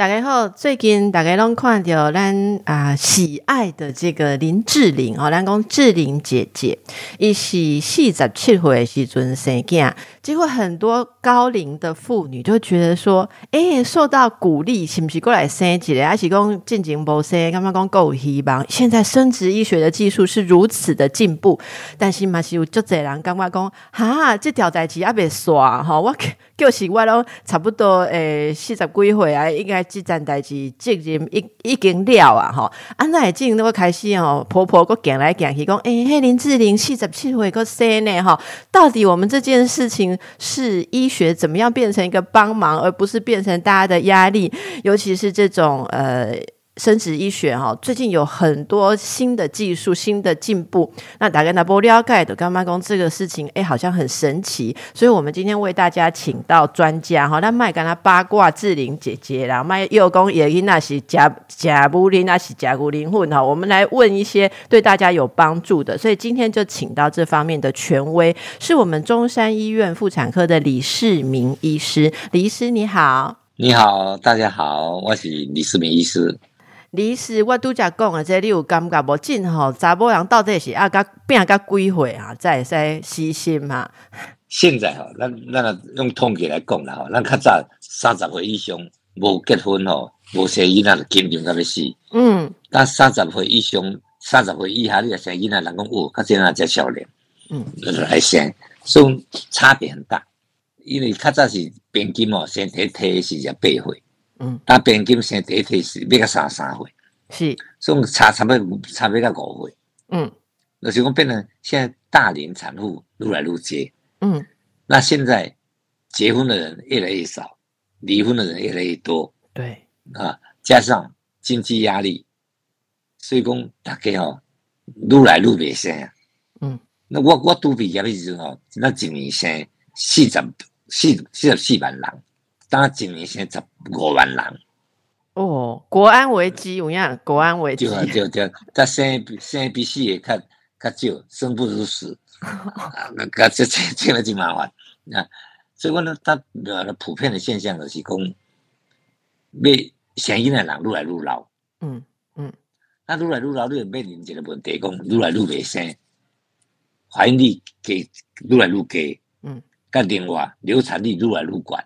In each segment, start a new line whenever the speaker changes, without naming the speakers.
大家好，最近大家拢看到咱啊喜爱的这个林志玲哦，咱讲志玲姐姐，伊是四十七岁的时阵生囝，结果很多高龄的妇女就觉得说，哎，受到鼓励，是不是过来生一个？还是讲进前无生，感觉讲够希望？现在生殖医学的技术是如此的进步，但是嘛是有足侪人感觉讲，哈，这条代志还未刷哈，我就是我拢差不多诶四十几岁啊，应该。这站代志责任已已经了啊！吼，啊，那已经都开始哦，婆婆佫行来行去，讲诶，嘿，林志玲四十七岁个生呢，吼，到底我们这件事情是医学怎么样变成一个帮忙，而不是变成大家的压力？尤其是这种呃。生殖医学哈，最近有很多新的技术、新的进步。那大概那波了解的干妈公这个事情，哎，好像很神奇。所以我们今天为大家请到专家哈，那麦跟他八卦志玲姐姐啦，麦幼公也因那是甲甲布林那是甲骨灵魂哈，我们来问一些对大家有帮助的。所以今天就请到这方面的权威，是我们中山医院妇产科的李世民医师。李医师你好，
你好，大家好，我是李世民医师。
李师，我拄则讲啊，这你有感觉无？真吼，查某人到底是啊，甲变甲几岁啊，才会使死心嘛？
现在吼，咱咱用统计来讲啦吼，咱较早三十岁以上无结婚吼，无生囡仔就紧张到要死。嗯。但三十岁以上、三十岁以下，你生囡仔，人讲哦，较真啊，才少年。嗯。来生，所以差别很大。因为较早是平均哦，先提提是廿八岁。嗯，但平金生第一胎是要个三三岁，
是，
所以差差不多差不多五岁。嗯，那情况变成现在大龄产妇越来越接。嗯，那现在结婚的人越来越少，离婚的人越来越多。
对，
啊，加上经济压力，所以讲大家哦，愈来愈未生。嗯，那我我拄毕业的时候，那一年生四十四四十四万人。当一年生十五万人。
哦，国安危机有影，国安危机。
就就就，他生生比死也较较少，生不如死，那个这这这个真麻烦。啊！所以讲呢，他呃普遍的现象就是讲，要生囡的人愈来愈老，嗯嗯，那愈来愈老，你就面临一个问题，讲愈来愈未生，怀孕率给愈来愈低，嗯，甲另外流产率愈来愈高。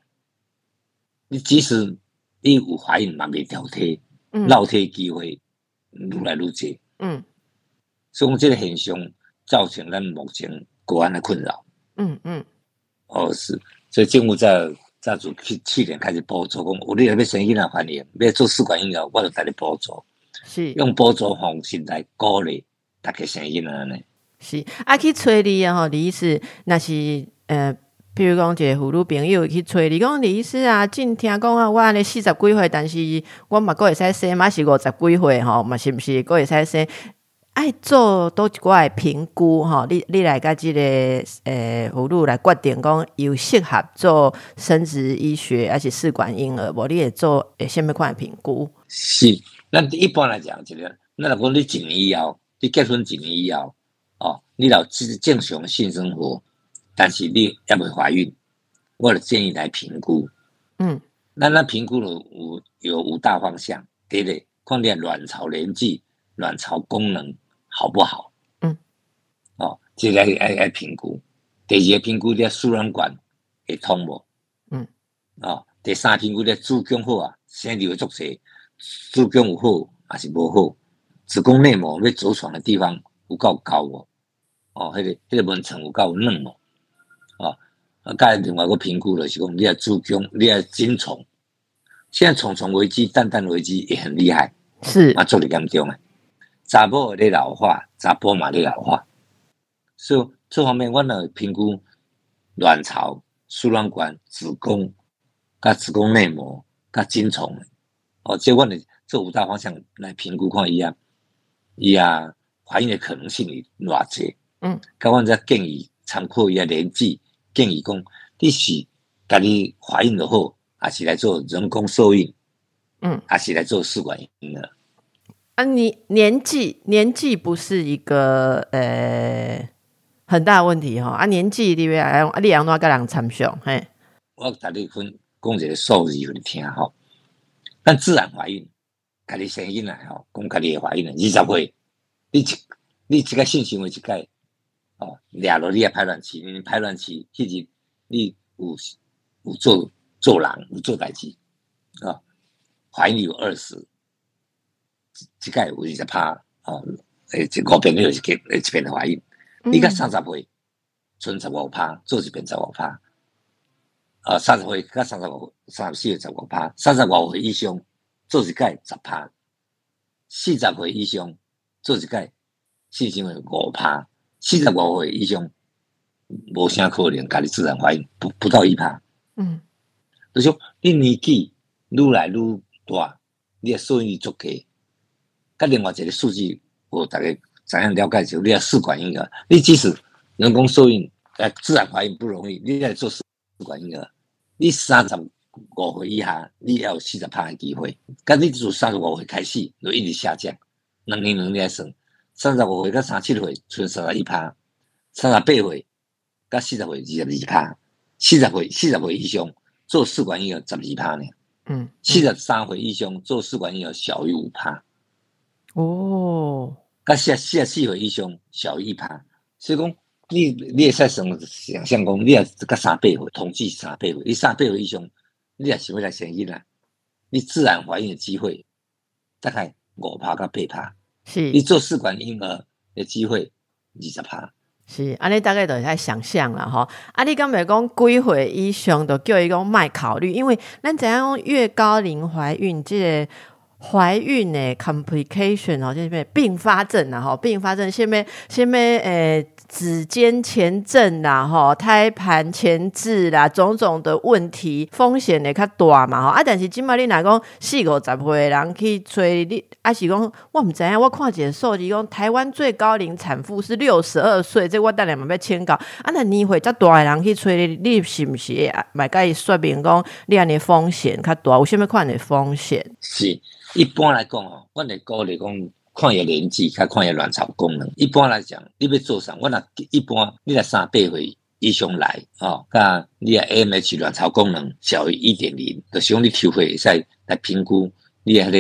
你即使你有怀孕嘛，未调体，落体机会愈来愈多。嗯，所以这个现象造成咱目前国安的困扰。嗯嗯，哦是，所以政府在在做去去年开始补助，讲有你要生囡仔怀孕，要做试管婴儿，我就带你补助，是用补助方式来鼓励大家生囡仔呢。
是，啊去催你啊吼，你意思那是呃。比如讲，一个妇女朋友去找你讲，李医师啊，真听讲啊，我安尼四十几岁，但是我嘛阁会使生，嘛是五十几岁吼，嘛是毋是阁会使生？爱做多一寡评估吼，你你来甲即个诶妇女来决定讲有适合做生殖医学，还是试管婴儿，无你会做诶虾米款评估？
是，那一般来讲，即个，那如果你一年以后，你结婚一年以后，哦，你老正正常性生活。但是你要未怀孕，我的建议来评估。嗯，那那评估了五有五大方向，第一个？看你卵巢年纪、卵巢功能好不好？嗯，哦，这个来来评估。第二个评估你输卵管会通无？嗯，哦，第三评估你子宫好啊，生理会足济，子宫有好还是无好？子宫内膜要着床的地方有够高无？哦，迄个迄个门层有够嫩无？啊，啊，盖另外个评估了是讲，你要子宫，你要精虫，现在虫虫危机、蛋蛋危机也很厉害，
是。
啊，做得严重啊，查甫在老化，查甫嘛在老化，所以这方面我呢评估卵巢、输卵管、子宫、甲子宫内膜、甲精虫，哦，这我呢这五大方向来评估看伊啊，伊啊怀孕的可能性有偌济，嗯，甲我再建议参考伊啊年纪。建议讲，你是家己怀孕就好，还是来做人工受孕？嗯，还是来做试管婴儿？
啊，你年纪年纪不是一个呃很大的问题哈。啊，年纪你要用啊，你安怎甲人参详？嘿，
我甲你分讲一个数字互你听吼。咱自然怀孕，家己生囡仔吼，讲家己会怀孕二十岁，你一你一个性行为一解，哦，掠落你也排卵期，你排卵期迄日你有有做做人有做代志，啊，怀孕有二十。即个有二十趴哦，诶，一五边你就是结一边怀孕，你甲三十岁，存十五趴，做一边十五趴，啊，三十岁甲三十五、三十四十五趴，三十五岁以上做一届十趴，四十岁以上做一届性行为五趴，四十五岁以上无啥可能家己自然怀孕，不不到一趴。嗯，就说你年纪愈来愈大，你的受孕率足低。甲另外一个数据，我大概怎样了解就你要试管婴儿，你即使人工受孕，呃，自然怀孕不容易，你来做试管婴儿，你三十五岁以下，你要有四十趴的机会。甲你从三十五岁开始就一直下降，两年两年算，三十五岁到三十七岁剩三十一趴，三十八岁到四十岁二十二趴，四十岁四十岁以上做试管婴儿十二趴呢。嗯，四十三岁以上做试管婴儿小于五趴。哦，甲四四十四岁以上小于一趴，所以讲你你会使想想象讲，你也甲三百岁，统计三百岁，你三百岁以上，你也想要来生囡仔，你自然怀孕的机会大概五趴到八趴，是，你做试管婴儿的机会二十趴，
是，安尼大概都在想象了吼。啊，你刚才讲几岁以上都叫伊讲卖考虑，因为咱怎样越高龄怀孕这。怀孕的 complication 哦，这边并发症啊，哈，并发症，什么什么诶，指尖前症啦，哈，胎盘前置啦，种种的问题风险会较大嘛，哈，啊，但是今麦你若讲四五十岁人去催你，啊是讲我唔知影，我看一个数字讲台湾最高龄产妇是六十二岁，这我等下嘛要签稿，啊，那年会较大的人去催你，你是毋是买甲伊说明讲你安尼风险较大，有啥物款的风险？
是。一般来讲哦，我哋鼓励讲看伊年纪，较看伊卵巢功能。一般来讲，你要做啥？我那一般你来三八岁以上来哦，甲你啊 AMH 卵巢功能小于一点零，就是讲你抽血使来评估你啊个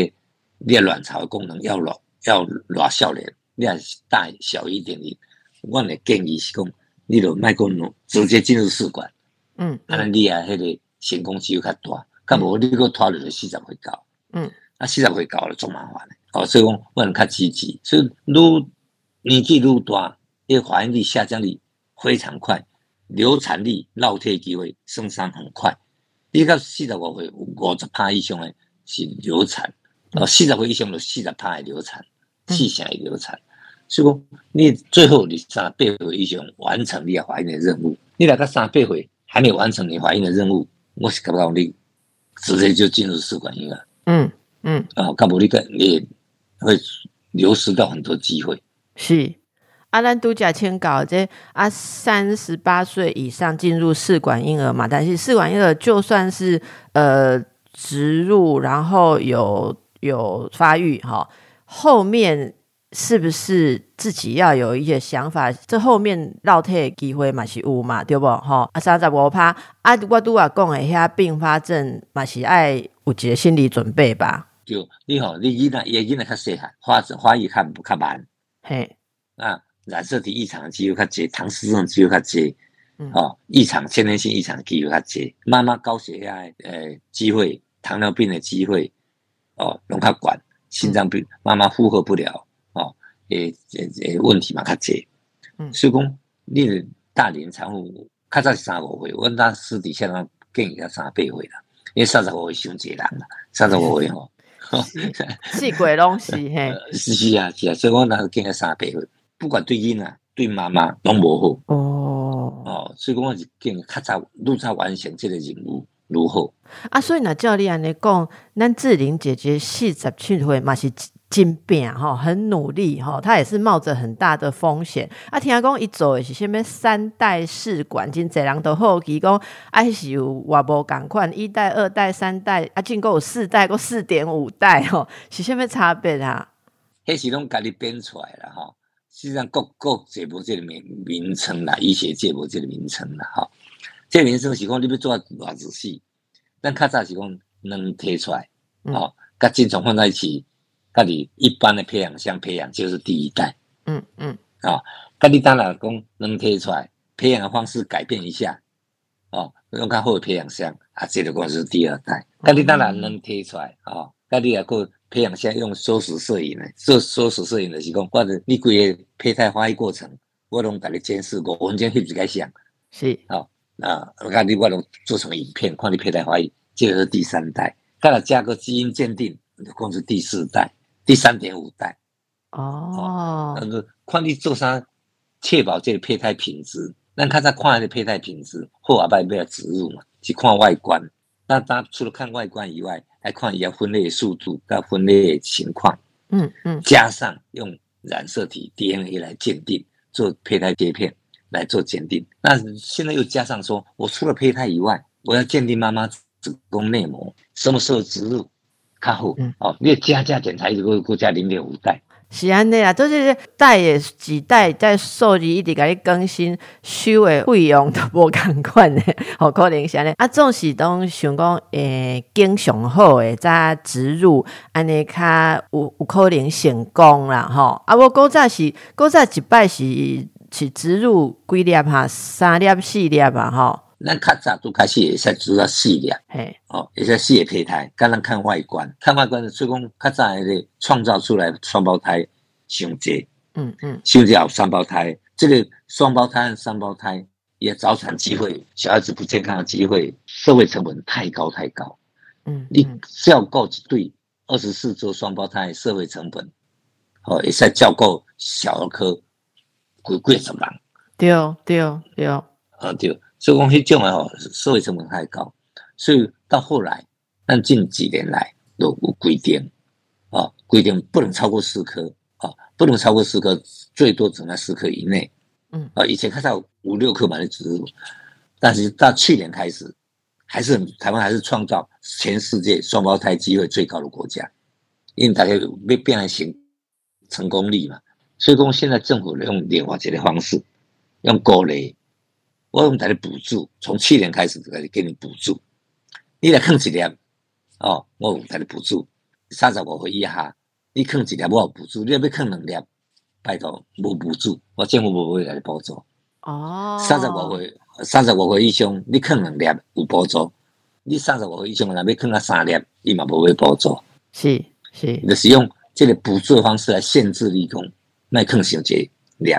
你啊卵巢功能要偌要偌少年，你啊大小于一点零，我的建议是讲，你就卖讲直接进入试管，嗯，安尼你啊迄个成功机会较大，甲无你个拖落去四十岁到，嗯。啊，四十岁到了，足麻烦的。哦，所以讲我很较积极，所以愈年纪愈大，因为怀孕率下降率非常快，流产率、落胎机会升上很快。你到四十五岁五十趴以上的是流产，哦，四十岁以上就四十趴的流产，四成的流产。所以讲你最后你三八岁以上完成你怀孕的任务，你那个三八岁还没完成你怀孕的任务，我是感觉你直接就进入试管婴儿。嗯。嗯，啊，干部你个你会流失到很多机会。
是，阿兰都假签稿这啊，三十八岁以上进入试管婴儿嘛，但是试管婴儿就算是呃植入，然后有有发育哈，后面是不是自己要有一些想法？这后面绕退机会嘛是有嘛，对不？哈，啊三十五趴，啊我拄啊讲的遐并发症嘛是爱有一个心理准备吧。
就你好，你囡仔也囡仔较细汉，发发育较较慢，嘿，啊，染色体异常的机会较济，唐氏症机会较济，哦，异常先天性异常的机会较济，妈妈高血压诶机会，糖尿病的机会，哦，拢较管，心脏病妈妈负荷不了，哦，诶诶诶问题嘛较济，嗯，所以讲你大龄产妇较早是三五岁，阮当私底下呢建议要三八岁啦，因为三十五岁伤济人啦，三十五岁吼。
是 鬼东西 嘿，
是是啊是啊，所以我那个建个三倍，不管对囡啊对妈妈拢无好哦哦，所以讲我是见较早愈早完成这个任务如何
啊？所以那教练尼讲，咱志玲姐姐四十七岁嘛是。金变哈，很努力哈，他也是冒着很大的风险。啊，听讲一走也是什么三代试管，真侪人都好奇讲，还是有外无共款，一代、二代、三代，啊，进够有四代，够四点五代吼，是什么差别啊？
迄是拢家己编出来啦吼。实际上，各各界无这个名名称啦，医学界无这个名称啦吼。这个名称是讲你要做偌仔细，咱较早是讲能提出来，吼，甲精虫放在一起，甲你一般的培养箱培养就是第一代，
嗯嗯，
啊，甲你当然讲能提出来，培养的方式改变一下，哦，用较好的培养箱，啊，这个讲是第二代，甲你当然能提出来，哦，甲你也够。培养箱用缩时摄影呢，做缩时摄影的是讲，或者你规个胚胎发育过程，我拢甲你监视过，文件翕一个相，
是，
哦，啊我看你我拢做成影片，看你胚胎发育，这个是第三代，再来加个基因鉴定，共是第四代，第三点五代，
哦，
那个看你做啥，确保这个胚胎品质，那看在看的胚胎品质，后阿拜不要植入嘛，去看外观，那他除了看外观以外。还看一下分类速度跟分类情况，
嗯嗯，
加上用染色体 DNA 来鉴定，做胚胎切片来做鉴定。那现在又加上说，我除了胚胎以外，我要鉴定妈妈子宫内膜什么时候植入，看后哦，你加加检查一个国加零点五代。
是安尼啦，都是代也几代在数字一直甲你更新，收的费用都无共款的，好可能是安尼。啊，总是拢想讲，诶，经常好诶，再植入，安尼较有有可能成功啦，吼。啊，我古早是古早一摆是是植入几粒哈，三粒四粒吧，吼。
咱较早都开始会使植入四粒，
嘿，
哦，会使四个胚胎，刚咱看外观，看外观，所以讲较早个创造出来双胞胎。胸结，
嗯嗯，
胸结好双胞胎，这个双胞胎和三胞胎也早产机会，小孩子不健康的机会，社会成本太高太高，
嗯，
你照顾一对二十四周双胞胎社会成本，哦，也是照顾小儿科贵贵什么？
对对对，啊
对，所以讲迄种的哦，社会成本太高，所以到后来，但近几年来都有规定，啊，规定不能超过四颗。啊不能超过四颗，最多只在四颗以内。
嗯，
啊，以前看到五六颗的植物，但是到去年开始，还是台湾还是创造全世界双胞胎机会最高的国家，因为大家被变来行成功率嘛。所以讲现在政府用莲花节的方式，用鼓励，我用大家补助，从去年开始就开始给你补助，你来坑几粒，哦，我用大家补助三十五岁以下。你坑一粒我有补助，你要要坑两粒，拜托无补助，我政府无会来补助。
哦，
三十五岁，三十五岁以上，你坑两粒有补助；你三十五岁以上，若要坑啊三粒，伊嘛无会补助。
是是，
就是用这个补助的方式来限制立功，卖坑小节粒，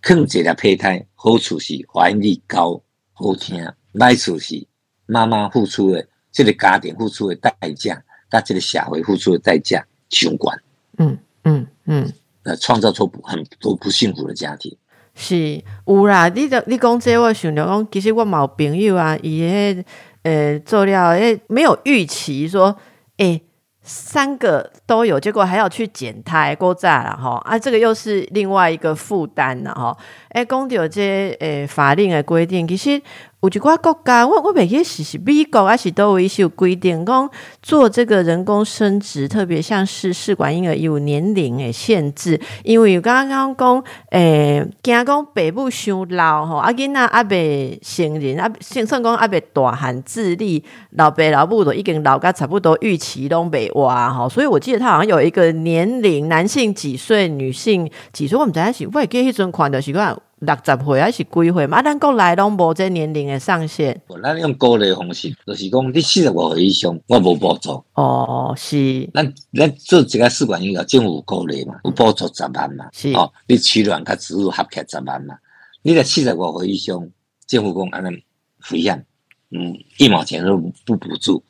坑一粒胚胎，好处是怀孕率高，好听；歹处是妈妈付出的，这个家庭付出的代价，甲这个社会付出的代价。相关，
嗯嗯嗯，
呃，创造出很多不幸福的家庭。
是有啦，你的你讲这我想着讲，其实我冇朋友啊，伊迄呃做了诶没有预期说，诶三个都有，结果还要去减胎过早了哈啊，这个又是另外一个负担了哈。诶，讲到这诶法令的规定，其实。有一寡国家，我我袂记是是美国还是都有一些规定，讲做这个人工生殖，特别像是试管婴儿有年龄诶限制，因为有刚刚讲诶，惊讲爸母伤老吼，啊囡仔阿未成人，啊先算讲阿未大汉智力，老爸老母都已经老甲差不多预期拢袂活吼，所以我记得他好像有一个年龄，男性几岁，女性几岁，我毋知影是，我会记迄阵看的是。六十岁还是几岁嘛？啊咱国内拢无这年龄的上限。
咱用鼓励方式，就是讲你四十五岁以上，我无补助。
哦，是。
咱咱做一个试管婴儿，政府鼓励嘛，有补助十万嘛。
是。
哦，你取卵甲植入合起十万嘛。你在四十五岁以上，政府讲安尼费用，嗯，一毛钱都不补助。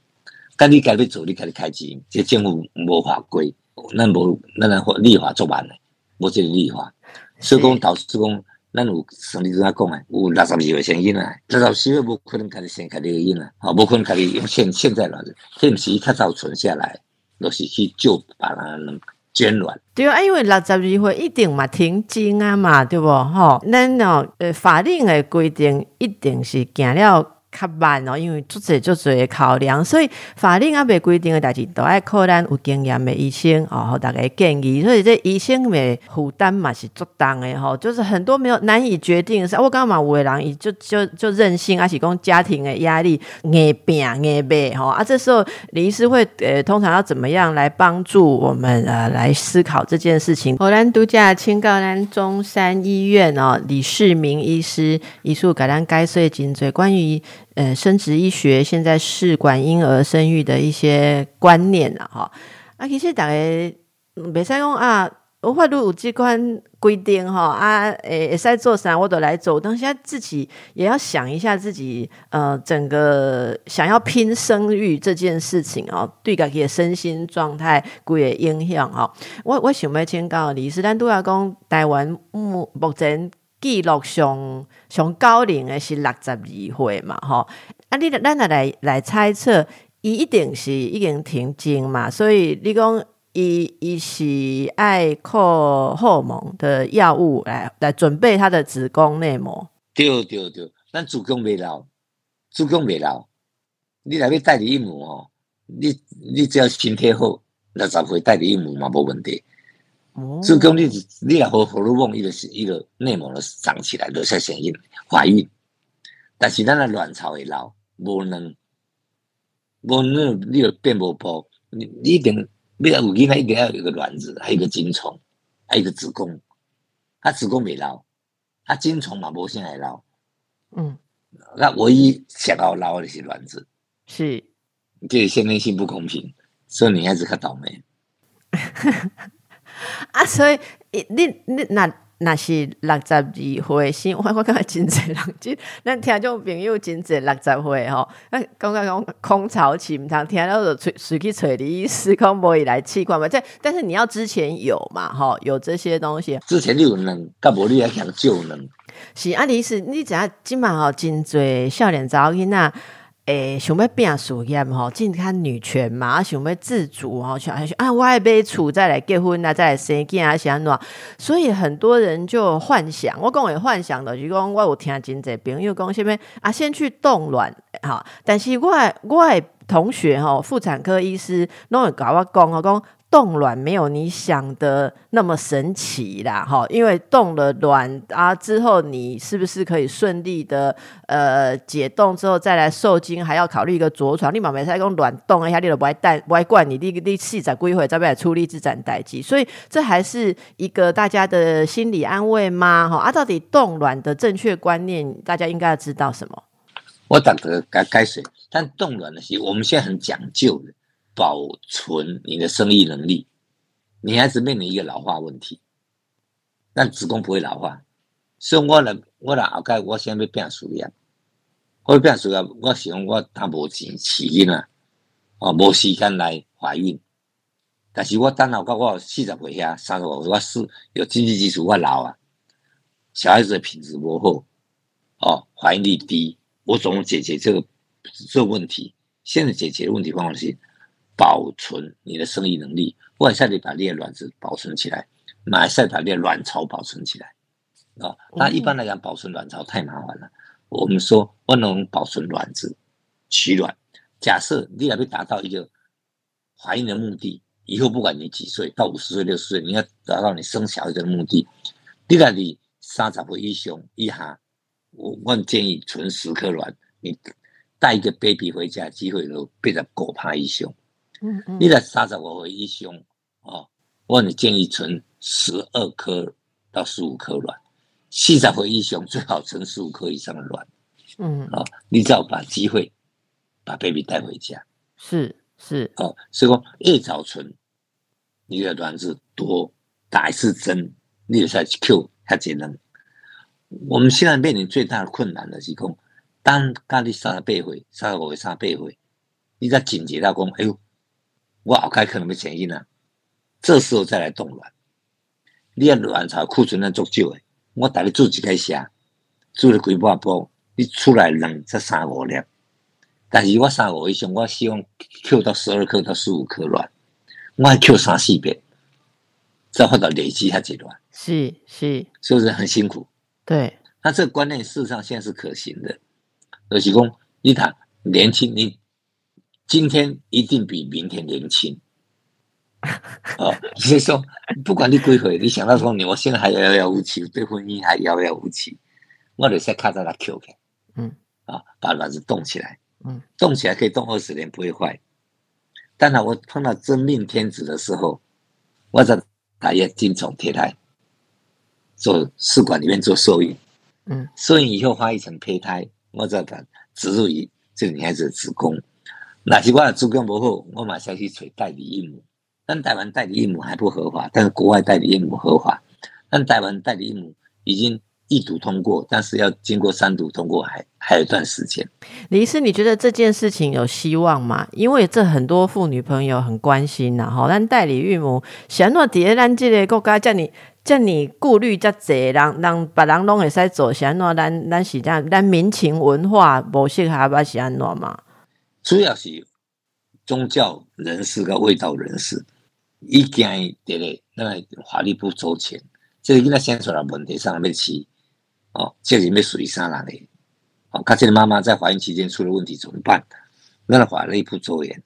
但你该要做，你家己开钱，这政府无法规，咱无咱来立法做完嘞，无这个立法。所以讲导致讲。咱有生理怎啊讲诶？有六十二岁生囡仔，六十二岁无可能家己生家己个囡仔，吼，无可能家己用现现在人，这毋是较早存下来，都是去救别人捐卵。
对啊，因为六十二岁一定嘛停经啊嘛，对不？吼，咱哦，呃，法令诶规定一定是行了较慢哦，因为做这做这考量，所以法令啊未规定的代志，都爱靠咱有经验的医生哦，大家建议。所以这医生的负担嘛是足重的吼，就是很多没有难以决定的事。我刚刚嘛有的人就就就任性，还是讲家庭的压力，硬病硬病吼啊。这时候李医师会呃，通常要怎么样来帮助我们呃来思考这件事情？荷兰独家青告兰中山医院哦，李世明医师医术改良该税颈椎关于。呃，生殖医学现在试管婴儿生育的一些观念了哈。啊，其实大家别使讲啊，我法律有机关规定哈啊，诶，会使做啥我都来做。当下自己也要想一下自己呃，整个想要拼生育这件事情哦，对家己的身心状态有会影响哈。我我想要请教李斯，咱都要讲台湾目目前。记录上上高龄的是六十二岁嘛，吼啊！你咱来来猜测，伊一定是已经停经嘛，所以你讲伊伊是爱靠荷尔蒙的药物来来准备他的子宫内膜。
对对对，咱子宫未老，子宫未老，你来要代理孕母哦，你你只要身体好，六十岁代理孕母嘛无问题。子宫你你若好荷尔蒙伊个是伊个内膜就长起来，就才显孕怀孕。但是咱的卵巢会老，无能无能你个变无波，你你一定你要有囡仔一定要有一个卵子，还有一个精虫，还有一个子宫。啊，子宫未老，啊，精虫嘛无啥会老。嗯，那唯一想要老的是卵子。
是，
这先天性不公平，所以女孩子较倒霉。
啊，所以你你那那是六十二岁先，我 我感觉真侪人，即咱听种朋友真侪六十岁吼，啊，感觉讲空巢期毋通听到就随随去找你时空无以来气管嘛，这但是你要之前有嘛，吼，有这些东西，
之前你有能，甲无你还想救能，
是啊，你是你知影即满吼真侪少年查某囡仔。诶，想要变事业吼，进看女权嘛，想要自主吼，想啊，我爱被处再来结婚啊，再来生囝啊，安怎？所以很多人就幻想，我讲我幻想的，就讲我有听真济朋友讲啥物啊，先去冻卵哈，但是我我同学吼，妇产科医师拢会甲我讲吼，讲。冻卵没有你想的那么神奇啦，哈，因为冻了卵啊之后，你是不是可以顺利的呃解冻之后再来受精，还要考虑一个着床。你妈没在讲卵冻一下，你都不爱带不爱灌你，你你细仔归回再来出力自然代际，所以这还是一个大家的心理安慰吗？哈啊，到底冻卵的正确观念，大家应该要知道什么？
我打的该该水，但冻卵的些，我们现在很讲究的。保存你的生育能力，女孩子面临一个老化问题，但子宫不会老化。所以我来，我来后盖，我先要变事业，我变事业，我希望我他无钱饲囡仔，哦，无时间来怀孕。但是我等后盖我四十岁遐，三十岁我是有经济基础，我老啊，小孩子的品质不好，哦，怀孕率低，我怎么解决这个这个问题？现在解决问题方法是。保存你的生育能力，外在你把你的卵子保存起来，内在把你的卵巢保存起来啊。那一般来讲，保存卵巢太麻烦了。我们说，不能保存卵子，取卵。假设你要达到一个怀孕的目的，以后不管你几岁，到五十岁、六十岁，你要达到你生小孩的目的，你在你三十岁以上以下，我我建议存十颗卵，你带一个 baby 回家，机会都变成狗趴以上。你来三十五岁以上哦，我你建议存十二颗到十五颗卵，四十岁以上最好存十五颗以上的卵。嗯，哦，你只要把机会把 baby 带回家，
是是
哦，所以说越早存，你的卵子多，打一次针，你就才 Q 它节能。我们现在面临最大的困难的是讲，当咖喱三十八岁、三十五岁、三十八岁，你在紧急到讲，哎呦。我后开可能要前因啊，这时候再来冻卵，你啊卵巢库存量足少诶，我带你做一个下，做了几百波，你出来两才三五粒，但是我三五以上，我希望扣到十二颗到十五颗卵，我还 Q 三四遍，再或者累积下几卵，
是是，
是不是很辛苦？
对，
那这个观念事实上现在是可行的，而且讲你看年轻，你今天一定比明天年轻。哦，所以说，不管你几岁，你想到说你我现在还遥遥无期，对婚姻还遥遥无期，我得先看到他 Q 开，嗯，啊，把卵子冻起来，嗯，冻起来可以冻二十年不会坏。当然，我碰到真命天子的时候，我在大业精宠贴胎，做试管里面做受孕，嗯，受孕以后发一层胚胎，我再把植入于这个女孩子的子宫。那是我的子宫不好，我马上去取代理孕母。但台湾代理孕母还不合法，但是国外代理孕母合法。但台湾代理孕母已经一读通过，但是要经过三读通过，还还有一段时间。
李医师，你觉得这件事情有希望吗？因为这很多妇女朋友很关心呐，哈。但代理孕母，想诺底下咱这个国家叫你叫你顾虑这济，让让别人拢会使做，想诺咱咱是这样，咱民情文化不适合吧？是安诺嘛？
主要是宗教人士跟卫道人士。一件对嘞，那个法律不周全，这个囡仔生出来问题上要起，哦，这里面属于啥人嘞？哦，他这个妈妈在怀孕期间出了问题怎么办？那个法律不周全，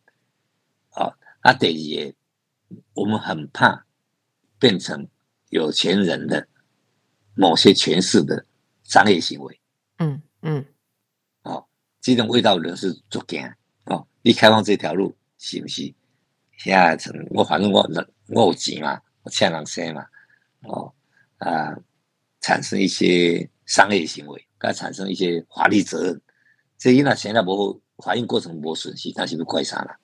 哦，啊，第二，我们很怕变成有钱人的某些权势的商业行为。嗯嗯，哦，这种味道人是做惊，哦，你开放这条路是不是？遐像我反正我我有钱嘛，我请人生嘛，哦啊，产生一些商业行为，该产生一些法律责任。这因那现在无怀孕过程无损失，那是不是怪啥了？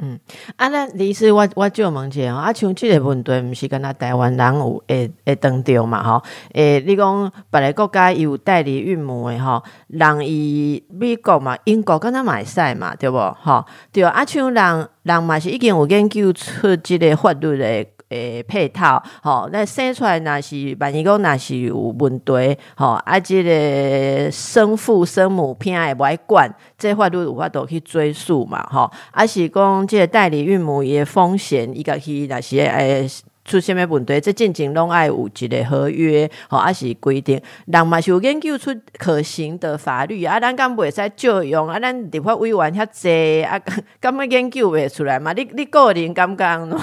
嗯，啊，那意思，我我就问下，啊，像这个问题，毋是跟那台湾人有会会当着嘛？吼，诶，你讲别个国家有代理孕母诶，吼，人伊美国嘛，英国跟他买赛嘛，对不？吼，对啊，像人人嘛是已经有研究出这个法律诶。诶，配套，吼，那生出来若是万一讲若是有问题，吼，啊，即个生父生母偏爱不爱管，这法律有法度去追溯嘛，吼，啊是讲即个代理孕母伊风险，伊家去若是诶出什么问题，这进前拢爱有一个合约，吼，啊是规定，人嘛是有研究出可行的法律，啊，咱敢袂使借用，啊，咱立法委员遐济，啊，敢要研究袂出来嘛？你你个人感觉喏？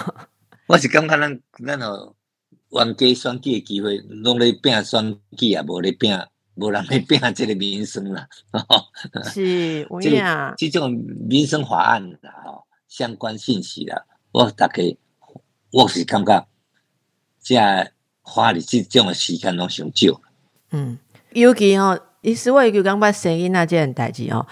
我是感觉咱咱哦，冤家选举的机会，拢咧拼选举啊，无咧拼，无人咧拼这个民生啦。
是，这
这种民生法案啦，吼，相关信息啦，我大概我是感觉，这花的即种时间拢上少。
嗯，尤其吼，意思我就感觉生囡仔即件代志吼，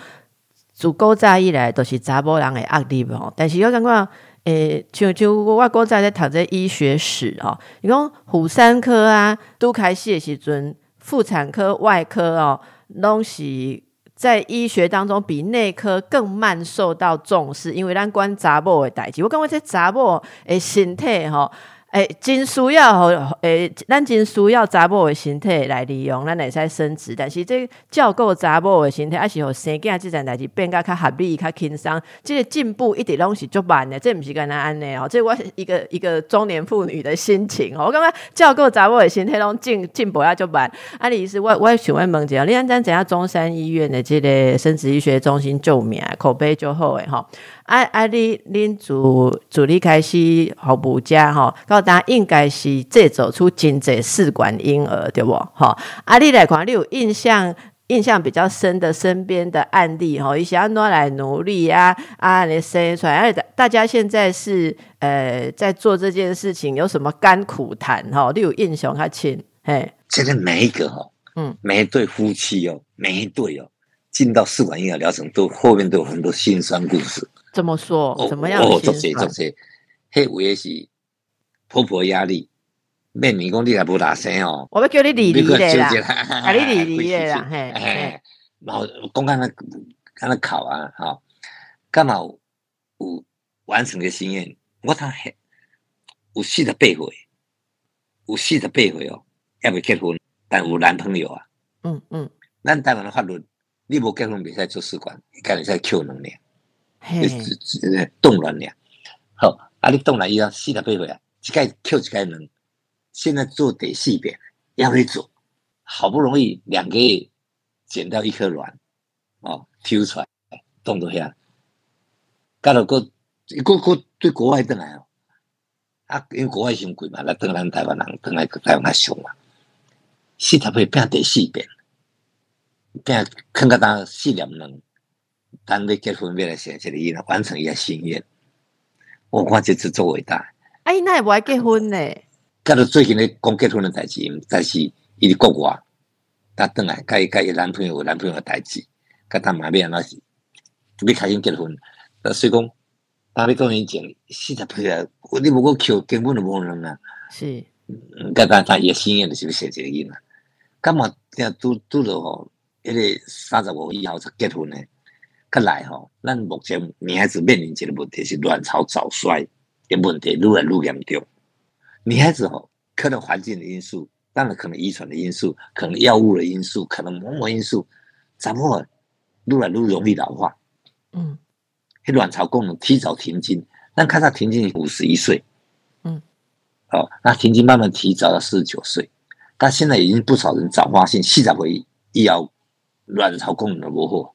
自古早以来都是查某人的压力吼，但是我感觉。诶，像像我古早在读这医学史哦，你讲妇产科啊，都开始的时阵，妇产科、外科哦，拢是在医学当中比内科更慢受到重视，因为咱管查某的代志，我感觉这查某诶身体吼。诶，真需要吼，诶，咱真需要查某的身体来利用，咱会使生殖。但是这照顾查某的身体，还是互生囝即件代志变甲较合理、较轻松。这个进步一直拢是足慢的，这毋是干那安尼哦。这我一个一个中年妇女的心情哦。我感觉照顾查某的身体拢进进步啊足慢。啊，李医师，我我想问问者，你安怎知影中山医院的这个生殖医学中心救命，口碑就好诶吼。啊啊！你恁自自你开始服务家吼，告大家应该是制造出真济试管婴儿，对不？吼，啊，你来看，你有印象印象比较深的身边的案例吼，一些安怎来努力啊啊，你生出来，而大家现在是呃在做这件事情，有什么甘苦谈吼？你有印象较深？嘿，
现在每一个哈，嗯，每一对夫妻哦，每一对哦，进到试管婴儿疗程，都后面都有很多心酸故事。
怎么说？怎么样？哦，
做些做些，迄有诶是婆婆压力，面面讲你也无大声哦。
我要叫你理理的啦，啊，你弟弟的啦，嘿，
然后讲刚刚刚刚考啊，哈，刚好有完成个心愿，我他嘿有四十八岁，有四十八岁哦，还未结婚，但有男朋友啊。嗯嗯，咱台湾的法律，你无结婚未使做试管，干会使 Q 能量。是冻卵俩，好，啊，你冻卵以后四十八岁啊，一盖扣一盖能，现在做得四遍，要会做，好不容易两个月捡到一颗卵，哦，挑出来，冻到遐，甲到个个个对国外倒来哦，啊，因为国外伤贵嘛，来等咱台湾人等来台湾较俗嘛，四十岁变第四遍，变看个当四年人，单位结婚要来生一个囡仔，完成伊个心愿。我看这次做伟大。
哎，那也不爱结婚呢？
甲到最近咧讲结婚的代志，但是伊伫国外，他等来甲伊甲伊男朋友有男朋友的代志，甲他妈要安怎是，要开心结婚。呃，所以讲，他咧讲以前四十岁啊，你无过求根本就无能啊。
是，
嗯，甲他他也心愿就是要生一个囡仔。干嘛？听拄拄着吼，迄个三十五以后才结婚呢？看来吼，咱目前女孩子面临一个问题是卵巢早衰的问题，愈来愈严重。女孩子吼，可能环境的因素，当然可能遗传的因素，可能药物的因素，可能某某因素，怎么愈来愈容易老化？
嗯，
迄卵巢功能提早停经，咱看到停经五十一岁，
嗯，
哦，那停经慢慢提早到四十九岁，但现在已经不少人早发现四十岁以后卵巢功能的无好，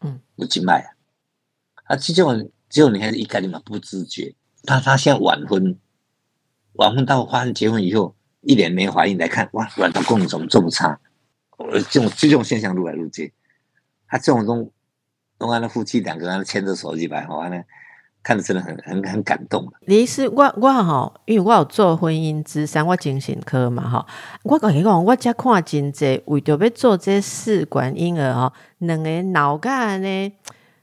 嗯，
有静脉啊，啊，这种这种女孩子一开始嘛不自觉，她她现在晚婚。晚婚到发现结婚以后一年没怀孕来看，哇，卵巢功能怎么这么差？呃，这种这种现象如来路去，他这种东东安的夫妻两个人牵着手一摆，好呢，看着真的很很很感动。
李医师，我我哈，因为我有做婚姻之商，我精神科嘛哈，我甲你讲，我才看真济，为着要做这试管婴儿吼，两个脑干呢。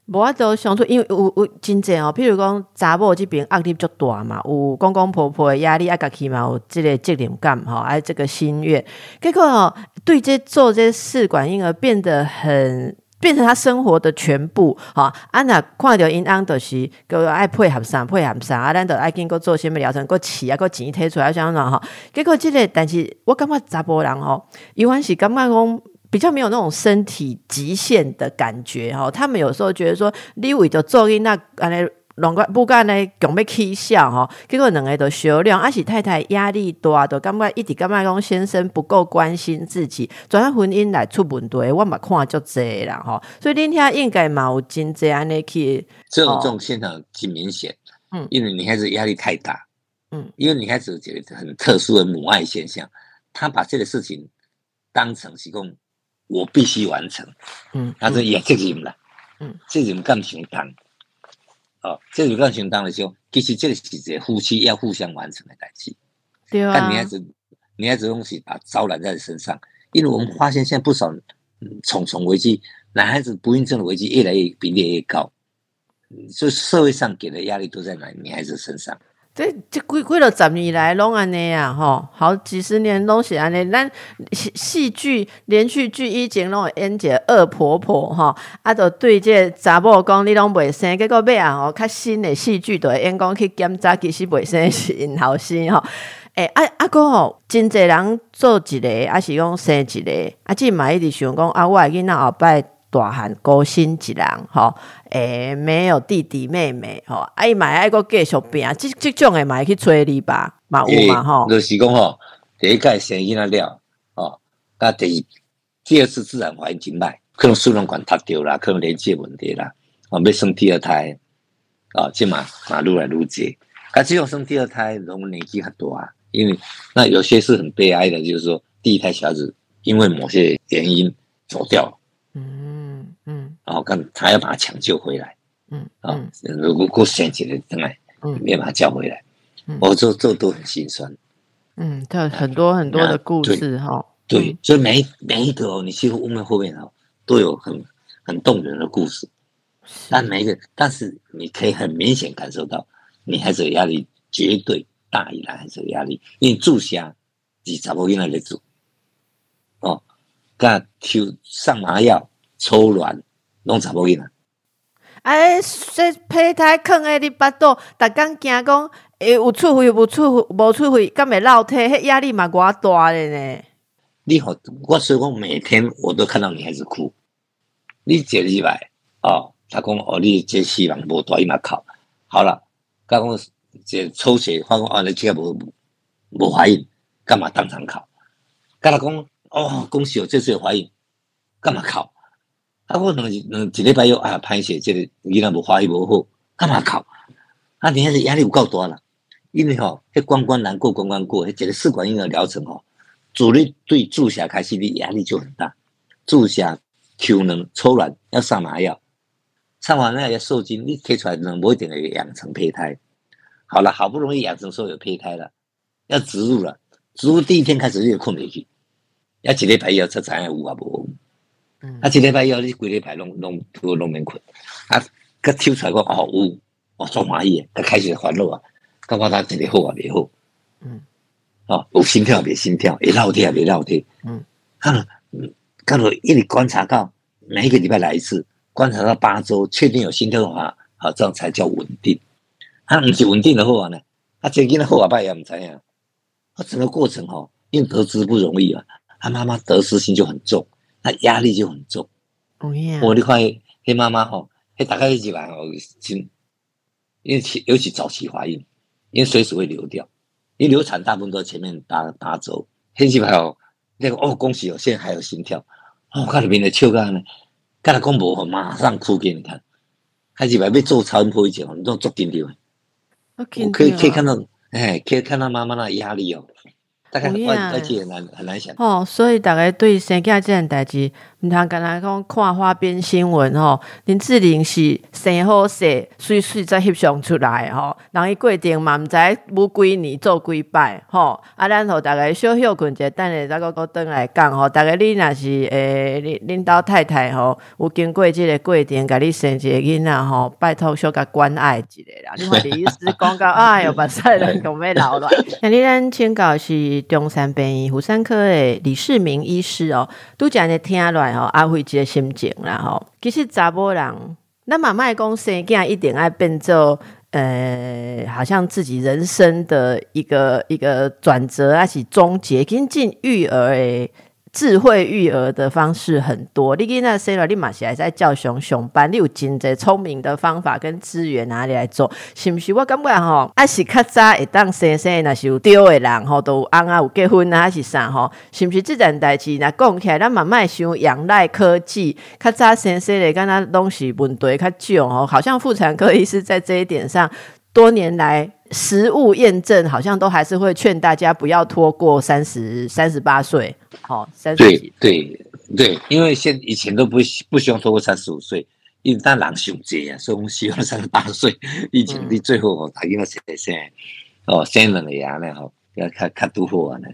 无法度想出，因为有有真济哦，譬如讲查某即边压力足大嘛，有公公婆婆的压力，啊，家己嘛有即个责任感吼，啊，这个心愿，结果哦，对这做这试管婴儿变得很变成他生活的全部，哈，啊那看到因安就是个爱配合啥配合啥，啊，咱都爱经过做什么疗程，个饲啊，个钱摕出来，像怎吼，结果即个，但是我感觉查甫人吼，伊还是感觉讲。比较没有那种身体极限的感觉哈，他们有时候觉得说，你为着做因那安尼乱个不干呢，强要起笑哈，结果两个都销量，而是太太压力大，都感觉一直感觉讲先生不够关心自己，转婚姻来出问题，我嘛看就这啦哈，所以恁遐应该嘛有真这安尼去，
这种这种现象挺明显，嗯，因为女孩子压力太大，嗯，因为女孩子觉得很特殊的母爱现象，她把这个事情当成是讲。我必须完成，嗯，她说也责任啦，嗯，责任感相当，哦，这就讲相当的时候，其实这个是一个夫妻要互相完成的代志，
对啊。
但女孩子，女孩子东西把招揽在身上，因为我们发现现在不少重重危机，男孩子不孕症的危机越来越比例越高，所以社会上给的压力都在男女孩子身上。
这这几几了十年来拢安尼啊，吼，好几十年拢是安尼。咱戏戏剧连续剧以前拢会演一个恶婆婆，吼，啊，就对这查某讲你拢袂生，结果尾啊，吼，较新的戏剧都会演讲去检查，其实袂生是因后生，吼。诶，啊啊哥吼，真侪人做一个，啊是讲生一个，啊即嘛一直想讲啊，我囡仔后摆。大汉高薪一人吼，诶，没有弟弟妹妹吼，哎嘛爱个继续拼，即即种诶嘛去催你吧，嘛有嘛吼。
就是讲吼，第一届生囡仔了，哦，甲第第二次自然怀孕真歹，可能输卵管塌掉啦，可能连接问题啦，哦，要生第二胎，哦，即嘛嘛愈来愈济，啊，只有生第二胎，容年纪较大，因为那有些是很悲哀的，就是说第一胎小孩子因为某些原因走掉了。嗯，然后跟他要把他抢救回来，嗯啊，如果过生起来，真来，嗯，没把他叫回来，我这这都很心酸，
嗯，他很多很多的故事哈，
对，所以每每一个哦，你几乎屋门后面哦，都有很很动人的故事，但每一个，但是你可以很明显感受到，女孩子的压力绝对大于男孩子的压力，因为住下你怎么用来住，哦，干抽上麻药。抽卵，拢查某囡仔。
哎，说胚胎囥喺你巴肚，逐工惊讲，会有出血，无出血，无出血，敢会落体，迄压力嘛偌大咧呢。
你好，我所以讲每天我都看到女孩子哭。你这礼拜哦，他讲哦，你这希望无大，伊嘛哭好了。刚讲这抽血，发讲哦，你这个无无怀孕，干嘛当场哭？跟他讲哦，恭喜我这次有怀孕，干嘛考？啊，我两两一礼拜又啊，歹势，即个囡仔无发育无好，干嘛考？啊，你还是压力有够大啦。因为吼，迄关关难过关关过，迄一个试管婴儿疗程吼，主力对注射开始，你压力就很大。注射、抽卵、抽卵要上麻药，上完那要受精，你推出来能不一定会养成胚胎。好了，好不容易养成说有胚胎了，要植入了，植入第一天开始就困回去，要一礼拜以后才知影有啊无。嗯，啊，一礼拜以后你规礼拜拢拢都拢免困，啊，佮抽出来讲哦有，哦做欢喜，佮开始烦恼啊，感觉他一日好啊袂好，嗯，哦有心跳袂心跳，会闹天也袂闹天，嗯，看了，嗯。刚好一直观察到每一个礼拜来一次，观察到八周，确定有心跳的话，好，这样才叫稳定。他不是稳定的话呢，他最近的后爸也唔知样。他整个过程哦，因为得知不容易啊，他妈妈得失心就很重，他压力就很重。
哦呀，
我你看，黑妈妈哈，黑大概一起来哦，亲，因为尤其早期怀孕，因为随时会流掉，因为流产大部分都前面八八周，黑细胞那个哦，恭喜哦，现在还有心跳。哦看里面的笑干呢，看他公婆马上哭给你看，开始准备做超音波以前，你都做紧张。我可以可以看到，哎，可以看到妈妈那压力哦。大概而且很难很难想。
哦，所以大家对生囝这件代志。毋通干那讲看花边新闻吼，林志玲是生好势，水水才翕相出来吼，人伊过程嘛毋知舞几年做几摆吼，啊，咱互逐个小休困者，等下再个个转来讲吼，逐个你若是诶，恁恁兜太太吼，有经过即个过程，甲你生一个囡仔吼，拜托小甲关爱一下啦。你看李医师讲到，哎哟，目屎人讲要流落。那你咱请教是中山病院妇产科诶李世明医师哦，拄则安尼听落。吼，阿慧姐心情啦吼，其实查甫人，那么卖讲生囝一定爱变做，呃，好像自己人生的一个一个转折，还是终结，跟进育儿诶。智慧育儿的方式很多，你囡仔生了，你马是还在教熊熊班，你有真济聪明的方法跟资源哪里来做？是不是？我感觉吼，还是较早会当生生，那是有丢的人吼，都翁啊有结婚啊，还是啥吼？是不是？这件代志那讲起来，咱慢慢想仰赖科技，较早生生的，敢若东西问题较少吼，好像妇产科医师在这一点上。多年来，实物验证好像都还是会劝大家不要拖过三十三十八岁。好，三十
对对对，因为现以前都不不希望拖过三十五岁，因为当然兄弟啊，所以我们希望三十八岁以前你最后哦，他应该生生哦生人的呀，呢吼要看看多好啊那。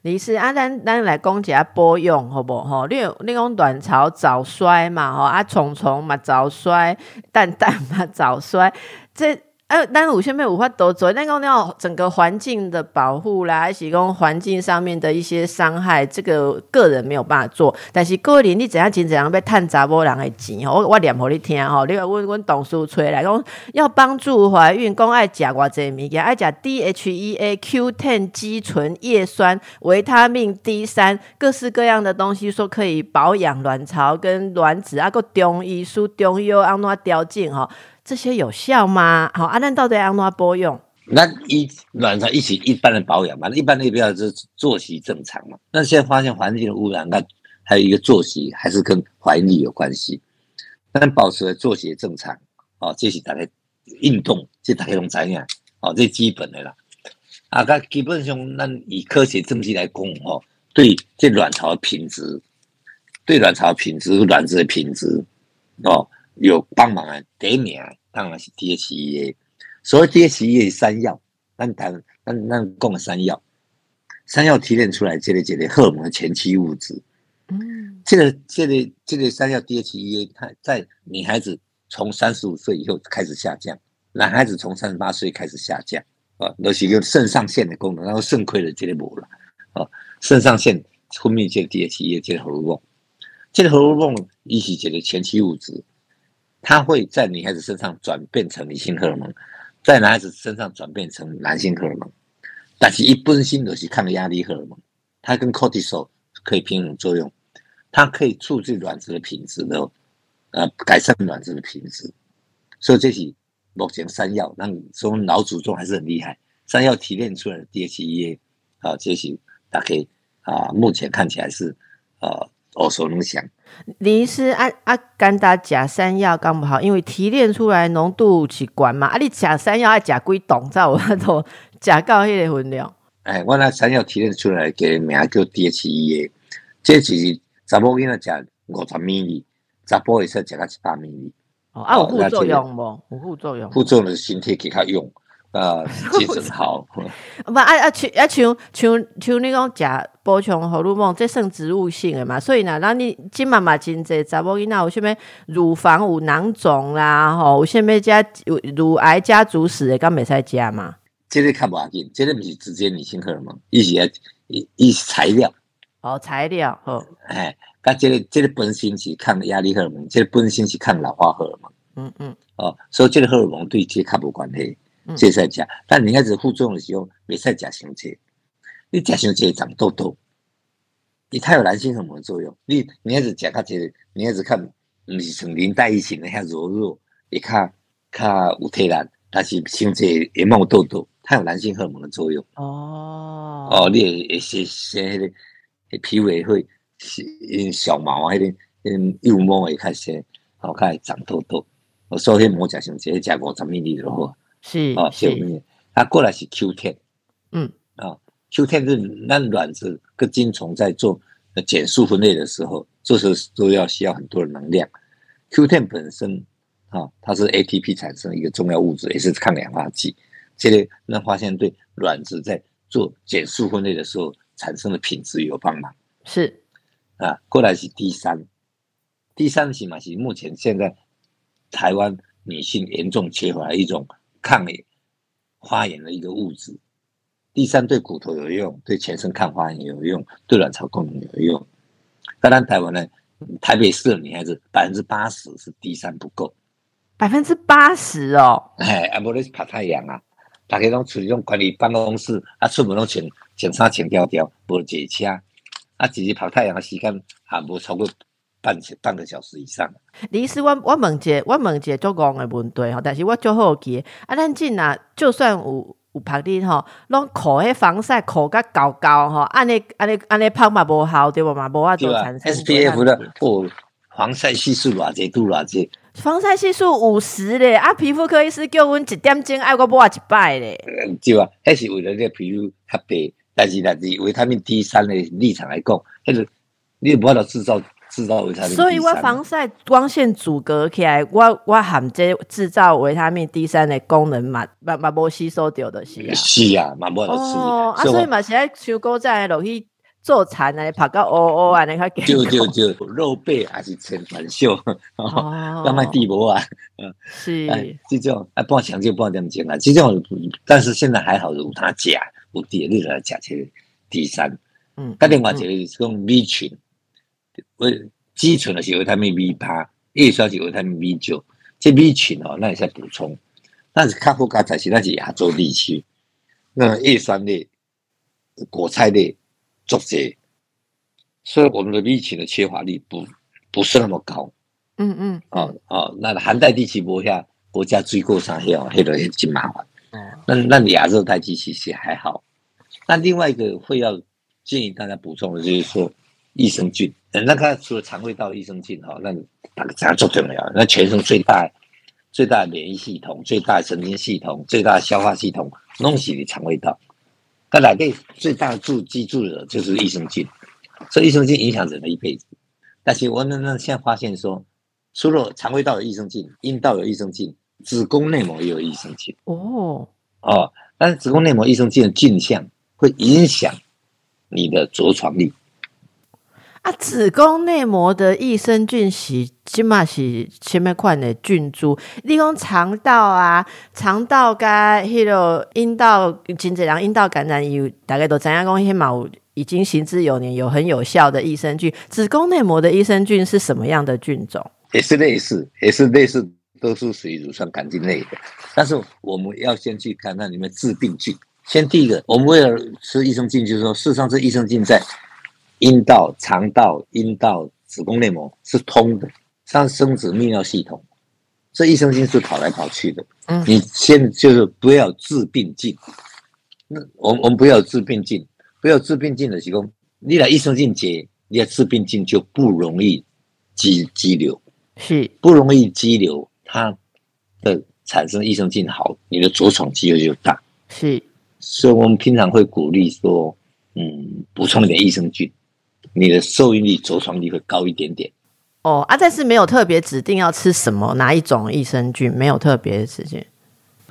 李师啊，咱咱来讲一下保养好不好？你你讲卵巢早衰嘛，吼啊，虫虫嘛早衰，蛋蛋嘛早衰，这。哎，但是有些没有法都做，但讲要整个环境的保护啦，还是讲环境上面的一些伤害，这个个人没有办法做。但是个人你怎样钱怎样被探查波人的钱我我念给你听吼，你要问问董事吹来讲，要帮助怀孕，讲爱食偌济物件，爱食 DHEA、Q10 肌醇、叶酸、维他命 D 三，各式各样的东西，说可以保养卵巢跟卵子，啊个中医输中药安怎调整吼。这些有效吗？好，阿难到底要怎保养？
那一卵巢一起一般的保养嘛，一般的比较是作息正常嘛。那现在发现环境的污染，那还有一个作息还是跟怀孕有关系。但保持作息正常，哦，这是大概运动，这大概拢知影，哦，这基本的啦。啊，个基本上，咱以科学证据来讲，哦，对这卵巢品质，对卵巢品质、卵子的品质，哦。有帮忙啊，第一名当然是 DHEA。所谓 DHEA 三药，咱谈咱咱讲的三药，三药提炼出来这类这类荷尔蒙的前期物质。嗯，这个这类这类三药 DHEA，它在女孩子从三十五岁以后开始下降，男孩子从三十八岁开始下降。啊，都是一个肾上腺的功能，然后肾亏了这类无了。啊，肾上腺分泌这 DHEA 这个荷尔蒙，这个荷尔蒙一起这个前期物质。它会在女孩子身上转变成女性荷尔蒙，在男孩子身上转变成男性荷尔蒙，但是一般性都是抗压力荷尔蒙，它跟 cortisol 可以平衡作用，它可以促进卵子的品质的，呃，改善卵子的品质。所以这是目前三药，那说老祖宗还是很厉害，三药提炼出来的 DHEA，啊，这些大概啊，目前看起来是啊，耳熟能详。
李医师啊啊，干打假山药刚不好，因为提炼出来浓度是高嘛。啊，你假山药爱假几懂，在我那头假到迄个分量。
哎，我那山药提炼出来个名叫 DHEA，，这是查某囡仔食五十米里，查甫会使食到一百米里。
哦，啊有副作用无？有副作用？
副作用是身体给他用。啊，精神好。
不啊啊，像啊像像像你讲食补充荷尔蒙，这算植物性的嘛？所以呢，那你今妈妈真济查某囡仔有啥物乳房有囊肿啦，吼，有啥物加乳癌家族史的，敢袂使食嘛？
这个较无要紧，这个毋是直接女性荷尔蒙，伊是伊伊是材料。
哦，材料，好。
哎，甲这个这个本身是抗压力荷尔蒙，这个本身是抗老化荷尔蒙。嗯嗯。哦，所以这个荷尔蒙对这较无关系。这使食，但你开始副作用的时候，袂使食伤济。你食伤济长痘痘，你太有男性荷尔蒙的作用。你你开始食较济，你开始看毋是像林黛玉型的遐柔弱，会较较有体力，但是伤济会冒痘痘，它有男性荷尔蒙的作用。哦哦，你会会生生迄个皮肤会因小毛啊，迄个嗯幼毛会较生，好较会长痘痘。我所以莫食伤济，食五十米粒就好。
是啊，
是面，它过来是 Q 天，嗯啊，Q 天是那卵子跟精虫在做减数分裂的时候，这时候都要需要很多的能量。Q 天本身啊，它是 ATP 产生一个重要物质，也是抗氧化剂。这个那发现对卵子在做减数分裂的时候产生的品质有帮忙。
是
啊，过来是 D 三，D 三型嘛是目前现在台湾女性严重缺乏一种。抗炎发炎的一个物质，第三对骨头有用，对全身抗发炎有用，对卵巢功能有用。当然，台湾呢，台北市的女孩子百分之八十是 D 三不够，
百分之八十哦。
哎，啊，无咧晒太阳啊，大家拢处于种管理办公室，啊，出门拢穿穿衫穿条条，无坐车，啊，直接晒太阳的时间也无超过。半半个小时以上。
李医师，我我问一我问一足戆的问题吼，但是我足好奇，啊，咱进啊，就算有有拍你吼，拢靠迄防晒靠甲高高吼，安尼安尼安尼拍嘛无效对无嘛？无法做产生。
S P F 的哦，防晒系数偌济度偌济？
防晒系数五十咧，啊，皮肤科医师叫阮一点钟爱我抹一摆咧。
对啊，迄是为了个皮肤较白，但是但是维他命 D 三的立场来讲，迄个你无法度制造。制造维他命，
所以我防晒光线阻隔起来，我我含这制造维他命 D 三的功能嘛，嘛嘛无吸收掉的是啊，
是啊，嘛无得吃。
哦，啊，所以嘛，现在收购在落去做餐啊，拍到乌乌啊，你看。
就就就肉背还是成短袖，哦，要卖地膜啊，
嗯，是，
这种啊，半强就半点钟啊，这种，但是现在还好有它假，有第二个假这 D 三，嗯，打电话一个是讲米群。维基础的是维他命 B 八，叶酸是维他命 B 九，这 B 群哦，那也在补充。但是卡夫卡才是那是亚洲地区，那叶酸类、果菜类足些，所以我们的 B 群的缺乏率不不是那么高。嗯嗯，哦哦，那寒带地区不下国家追过上黑哦，黑的也真麻烦。那那亚热带地区其实还好。那另外一个会要建议大家补充的就是说。益生菌，那个除了肠胃道益生菌哈，那那个这做重要。那全身最大、最大的免疫系统、最大的神经系统、最大的消化系统，弄死你肠胃道。那哪个最大的助记住的就是益生菌，所以益生菌影响人的一辈子。但是我们那现在发现说，除了肠胃道有益生菌，阴道有益生菌，子宫内膜也有益生菌。哦哦，但是子宫内膜益生菌的镜像会影响你的着床力。
啊，子宫内膜的益生菌是起码是前面款的菌株，你讲肠道啊，肠道跟迄个阴道，真济人阴道感染有大概都知影讲，迄毛已经行之有年，有很有效的益生菌。子宫内膜的益生菌是什么样的菌种？
也是类似，也是类似，都是属于乳酸杆菌类的。但是我们要先去看那里面致病菌。先第一个，我们为了吃益生菌，就是说，事实上这益生菌在。阴道、肠道、阴道、子宫内膜是通的，像生殖泌尿系统，这益生菌是跑来跑去的。嗯，你先就是不要治病菌。那我们我们不要治病菌，不要治病菌的提供，你来益生菌解你的致病菌就不容易积激流，
是。
不容易激流，它的产生益生菌好，你的着床机会就大。
是，
所以我们平常会鼓励说，嗯，补充一点益生菌，你的受孕率、着床率会高一点点。
哦啊，但是没有特别指定要吃什么哪一种益生菌，没有特别的指定。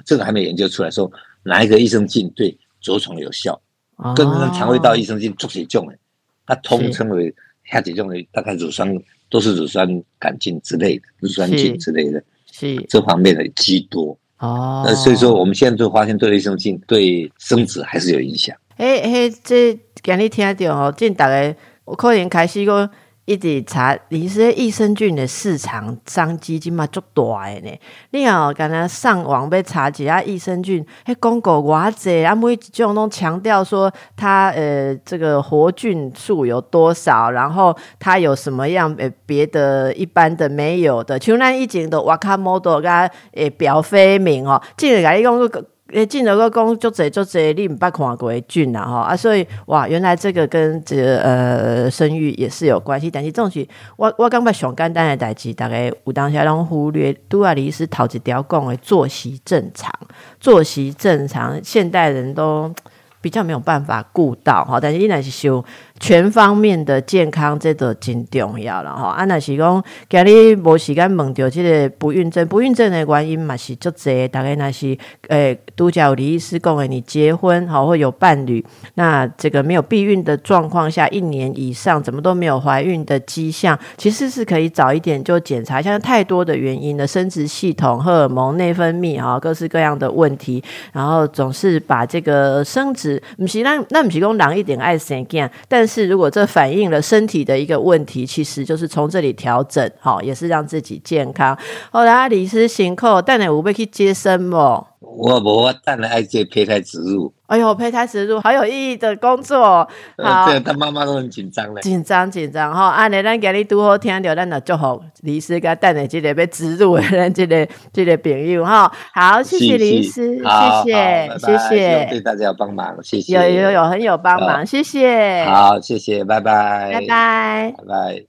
这个还没研究出来，说哪一个益生菌对着床有效，
哦
跟那肠胃道益生菌做几种的，它通称为下几种的，大概乳酸都是乳酸杆菌之类的，乳酸菌之类的
是
这方面的居多。
哦，
那所以说，我们现在就发现对益生菌对生殖还是有影响。
嘿嘿，这给你听到哦，这大家我可能开始个一直查，其实益生菌的市场商机即嘛足大的呢。你哦，敢若上网要查一下益生菌，迄广告偌济，啊每一种拢强调说它呃这个活菌数有多少，然后它有什么样呃别的一般的没有的，像咱以前的瓦卡莫多甲诶表飞明哦，进来甲你讲个。诶，进了个讲足侪足侪，你毋捌看过的菌啦吼啊，所以哇，原来这个跟这个呃生育也是有关系。但是这种是我我感觉上简单的代志，大概有当下拢忽略。拄啊，李医师头一条讲的作息正常，作息正常，现代人都比较没有办法顾到哈。但是依然是修全方面的健康，这都真重要了哈。啊，若是讲今日无时间问到这个不孕症，不孕症的原因嘛是足侪，大概那是诶，拄则有李医师讲的，你结婚好或有伴侣，那这个没有避孕的状况下，一年以上怎么都没有怀孕的迹象，其实是可以早一点就检查，像太多的原因的生殖系统、荷尔蒙、内分泌啊，各式各样的问题，然后总是把这个生殖，不是那那不是讲人一点爱生囝，但是如果这反映了身体的一个问题，其实就是从这里调整，好，也是让自己健康。后来李师辛苦，但你有要去接生哦？
我无我等来爱做胚胎植入，
哎呦，胚胎植入好有意义的工作，好
呃，这他妈妈都很紧张嘞。
紧张紧张哈！啊尼咱今日拄好听到，咱就祝福李师甲等下即个被植入的咱即个 即个朋友哈。好，谢谢李师，
好
谢谢谢谢
对，大家有帮忙，谢谢。
有有有很有帮忙，谢谢，
好，谢谢，拜拜，
拜拜。
拜拜。